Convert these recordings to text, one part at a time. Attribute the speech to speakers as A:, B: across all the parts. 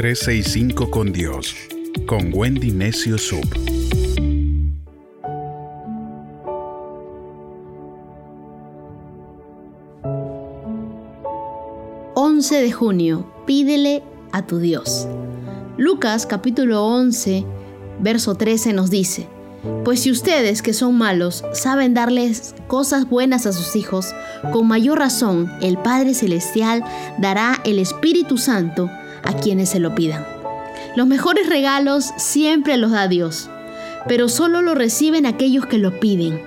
A: 365 con Dios, con Wendy Necio Sub.
B: ...11 de junio... ...pídele a tu Dios... Lucas capítulo 11... ...verso 13 nos dice... Pues si ustedes que son malos saben darles cosas buenas a sus hijos, con mayor razón el Padre Celestial dará el Espíritu Santo a quienes se lo pidan. Los mejores regalos siempre los da Dios, pero solo lo reciben aquellos que lo piden.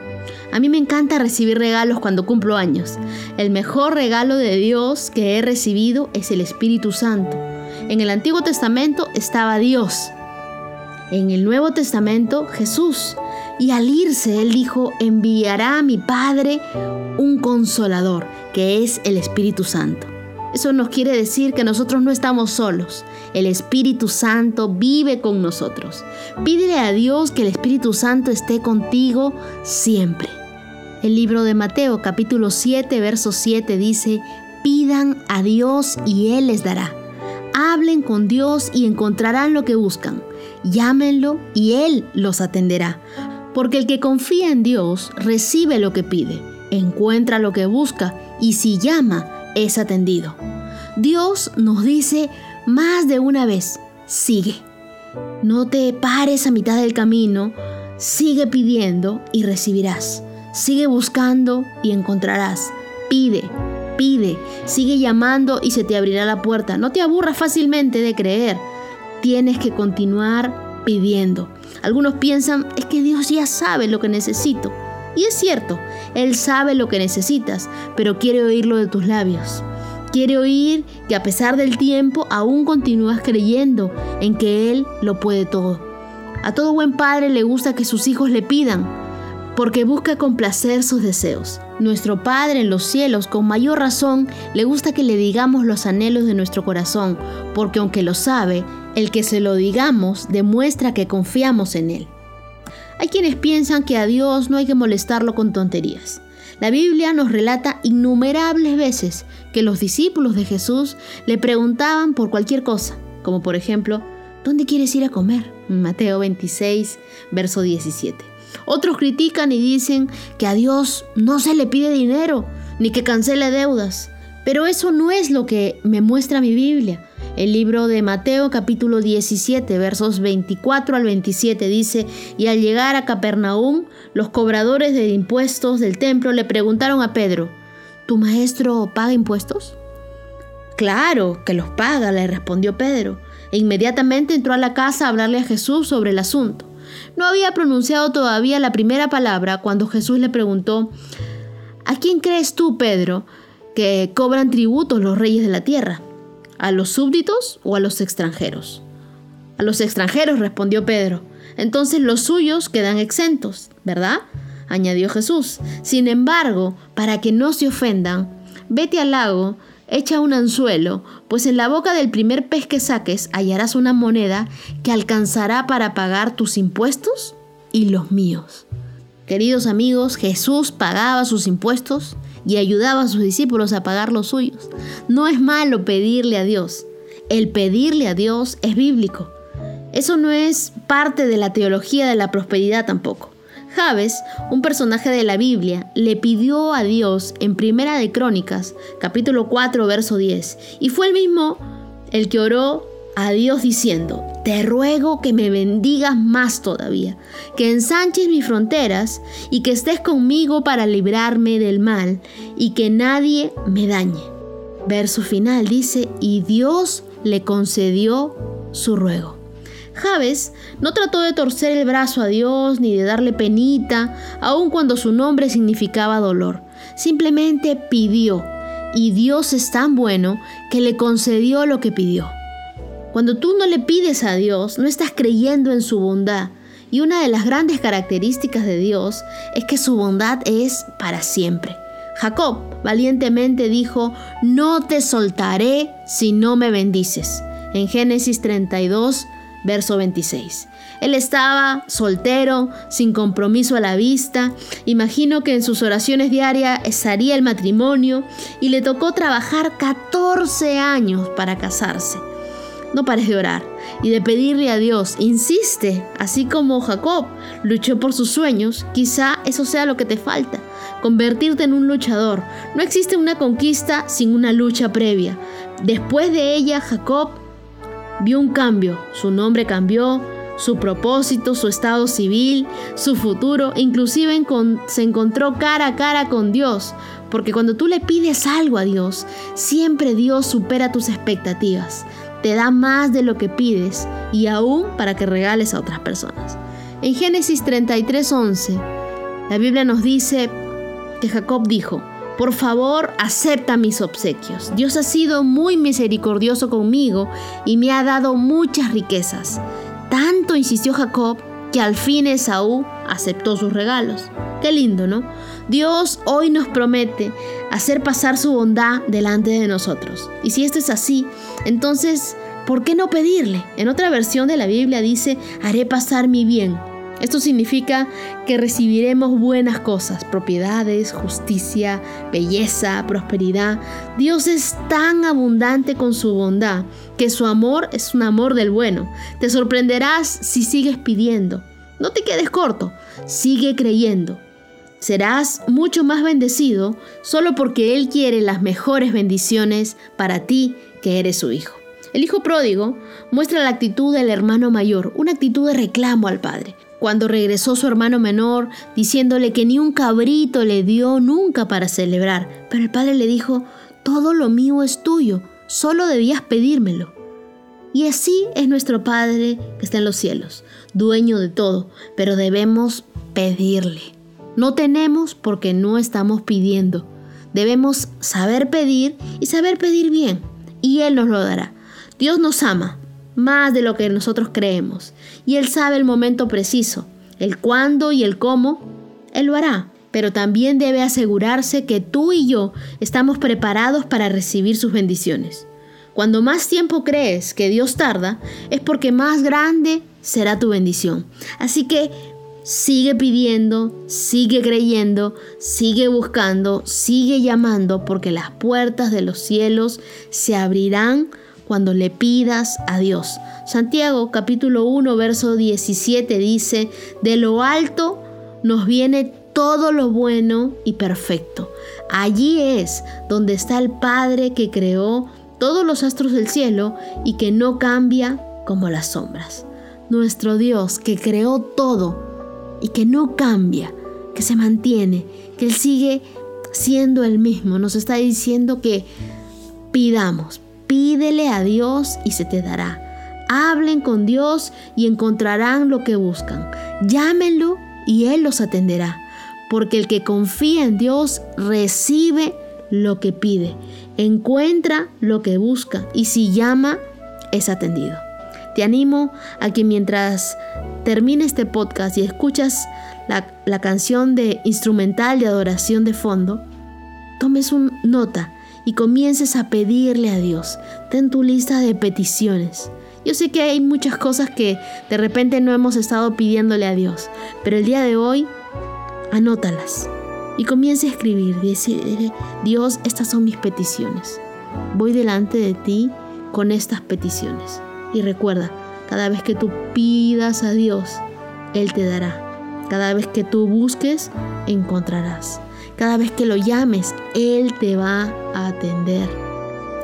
B: A mí me encanta recibir regalos cuando cumplo años. El mejor regalo de Dios que he recibido es el Espíritu Santo. En el Antiguo Testamento estaba Dios, en el Nuevo Testamento Jesús. Y al irse, Él dijo, enviará a mi Padre un consolador, que es el Espíritu Santo. Eso nos quiere decir que nosotros no estamos solos. El Espíritu Santo vive con nosotros. Pídele a Dios que el Espíritu Santo esté contigo siempre. El libro de Mateo capítulo 7, verso 7 dice, pidan a Dios y Él les dará. Hablen con Dios y encontrarán lo que buscan llámenlo y Él los atenderá. Porque el que confía en Dios recibe lo que pide, encuentra lo que busca y si llama es atendido. Dios nos dice más de una vez, sigue. No te pares a mitad del camino, sigue pidiendo y recibirás. Sigue buscando y encontrarás. Pide, pide, sigue llamando y se te abrirá la puerta. No te aburras fácilmente de creer tienes que continuar pidiendo. Algunos piensan, es que Dios ya sabe lo que necesito. Y es cierto, Él sabe lo que necesitas, pero quiere oírlo de tus labios. Quiere oír que a pesar del tiempo aún continúas creyendo en que Él lo puede todo. A todo buen padre le gusta que sus hijos le pidan, porque busca complacer sus deseos. Nuestro Padre en los cielos, con mayor razón, le gusta que le digamos los anhelos de nuestro corazón, porque aunque lo sabe, el que se lo digamos demuestra que confiamos en Él. Hay quienes piensan que a Dios no hay que molestarlo con tonterías. La Biblia nos relata innumerables veces que los discípulos de Jesús le preguntaban por cualquier cosa, como por ejemplo, ¿dónde quieres ir a comer? Mateo 26, verso 17. Otros critican y dicen que a Dios no se le pide dinero, ni que cancele deudas. Pero eso no es lo que me muestra mi Biblia. El libro de Mateo capítulo 17 versos 24 al 27 dice, y al llegar a Capernaum, los cobradores de impuestos del templo le preguntaron a Pedro, ¿tu maestro paga impuestos? Claro que los paga, le respondió Pedro, e inmediatamente entró a la casa a hablarle a Jesús sobre el asunto. No había pronunciado todavía la primera palabra cuando Jesús le preguntó, ¿A quién crees tú, Pedro, que cobran tributos los reyes de la tierra? ¿A los súbditos o a los extranjeros? A los extranjeros, respondió Pedro. Entonces los suyos quedan exentos, ¿verdad? añadió Jesús. Sin embargo, para que no se ofendan, vete al lago Echa un anzuelo, pues en la boca del primer pez que saques hallarás una moneda que alcanzará para pagar tus impuestos y los míos. Queridos amigos, Jesús pagaba sus impuestos y ayudaba a sus discípulos a pagar los suyos. No es malo pedirle a Dios. El pedirle a Dios es bíblico. Eso no es parte de la teología de la prosperidad tampoco. Javes, un personaje de la Biblia, le pidió a Dios en Primera de Crónicas, capítulo 4, verso 10, y fue el mismo el que oró a Dios diciendo, te ruego que me bendigas más todavía, que ensanches mis fronteras y que estés conmigo para librarme del mal y que nadie me dañe. Verso final dice, y Dios le concedió su ruego. Javes no trató de torcer el brazo a Dios ni de darle penita, aun cuando su nombre significaba dolor. Simplemente pidió, y Dios es tan bueno que le concedió lo que pidió. Cuando tú no le pides a Dios, no estás creyendo en su bondad. Y una de las grandes características de Dios es que su bondad es para siempre. Jacob valientemente dijo, no te soltaré si no me bendices. En Génesis 32, verso 26. Él estaba soltero, sin compromiso a la vista. Imagino que en sus oraciones diarias estaría el matrimonio y le tocó trabajar 14 años para casarse. No pares de orar y de pedirle a Dios. Insiste, así como Jacob luchó por sus sueños, quizá eso sea lo que te falta, convertirte en un luchador. No existe una conquista sin una lucha previa. Después de ella, Jacob vio un cambio, su nombre cambió, su propósito, su estado civil, su futuro, inclusive se encontró cara a cara con Dios, porque cuando tú le pides algo a Dios, siempre Dios supera tus expectativas, te da más de lo que pides y aún para que regales a otras personas. En Génesis 33:11, la Biblia nos dice que Jacob dijo, por favor, acepta mis obsequios. Dios ha sido muy misericordioso conmigo y me ha dado muchas riquezas. Tanto insistió Jacob que al fin Esaú aceptó sus regalos. Qué lindo, ¿no? Dios hoy nos promete hacer pasar su bondad delante de nosotros. Y si esto es así, entonces, ¿por qué no pedirle? En otra versión de la Biblia dice, haré pasar mi bien esto significa que recibiremos buenas cosas, propiedades, justicia, belleza, prosperidad. Dios es tan abundante con su bondad que su amor es un amor del bueno. Te sorprenderás si sigues pidiendo. No te quedes corto, sigue creyendo. Serás mucho más bendecido solo porque Él quiere las mejores bendiciones para ti que eres su hijo. El hijo pródigo muestra la actitud del hermano mayor, una actitud de reclamo al padre cuando regresó su hermano menor, diciéndole que ni un cabrito le dio nunca para celebrar. Pero el padre le dijo, todo lo mío es tuyo, solo debías pedírmelo. Y así es nuestro Padre que está en los cielos, dueño de todo, pero debemos pedirle. No tenemos porque no estamos pidiendo. Debemos saber pedir y saber pedir bien, y Él nos lo dará. Dios nos ama, más de lo que nosotros creemos. Y Él sabe el momento preciso, el cuándo y el cómo. Él lo hará, pero también debe asegurarse que tú y yo estamos preparados para recibir sus bendiciones. Cuando más tiempo crees que Dios tarda, es porque más grande será tu bendición. Así que sigue pidiendo, sigue creyendo, sigue buscando, sigue llamando, porque las puertas de los cielos se abrirán cuando le pidas a Dios. Santiago capítulo 1 verso 17 dice, de lo alto nos viene todo lo bueno y perfecto. Allí es donde está el Padre que creó todos los astros del cielo y que no cambia como las sombras. Nuestro Dios que creó todo y que no cambia, que se mantiene, que Él sigue siendo el mismo, nos está diciendo que pidamos, Pídele a Dios y se te dará. Hablen con Dios y encontrarán lo que buscan. Llámenlo y Él los atenderá. Porque el que confía en Dios recibe lo que pide, encuentra lo que busca y si llama es atendido. Te animo a que mientras termine este podcast y escuchas la, la canción de instrumental de adoración de fondo, tomes una nota y comiences a pedirle a Dios. Ten tu lista de peticiones. Yo sé que hay muchas cosas que de repente no hemos estado pidiéndole a Dios, pero el día de hoy anótalas y comience a escribir. Decir, Dios, estas son mis peticiones. Voy delante de ti con estas peticiones. Y recuerda, cada vez que tú pidas a Dios, Él te dará. Cada vez que tú busques, encontrarás. Cada vez que lo llames, Él te va a atender.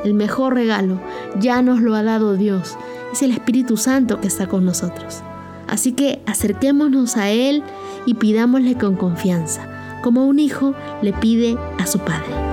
B: El mejor regalo ya nos lo ha dado Dios. Es el Espíritu Santo que está con nosotros. Así que acerquémonos a Él y pidámosle con confianza, como un hijo le pide a su padre.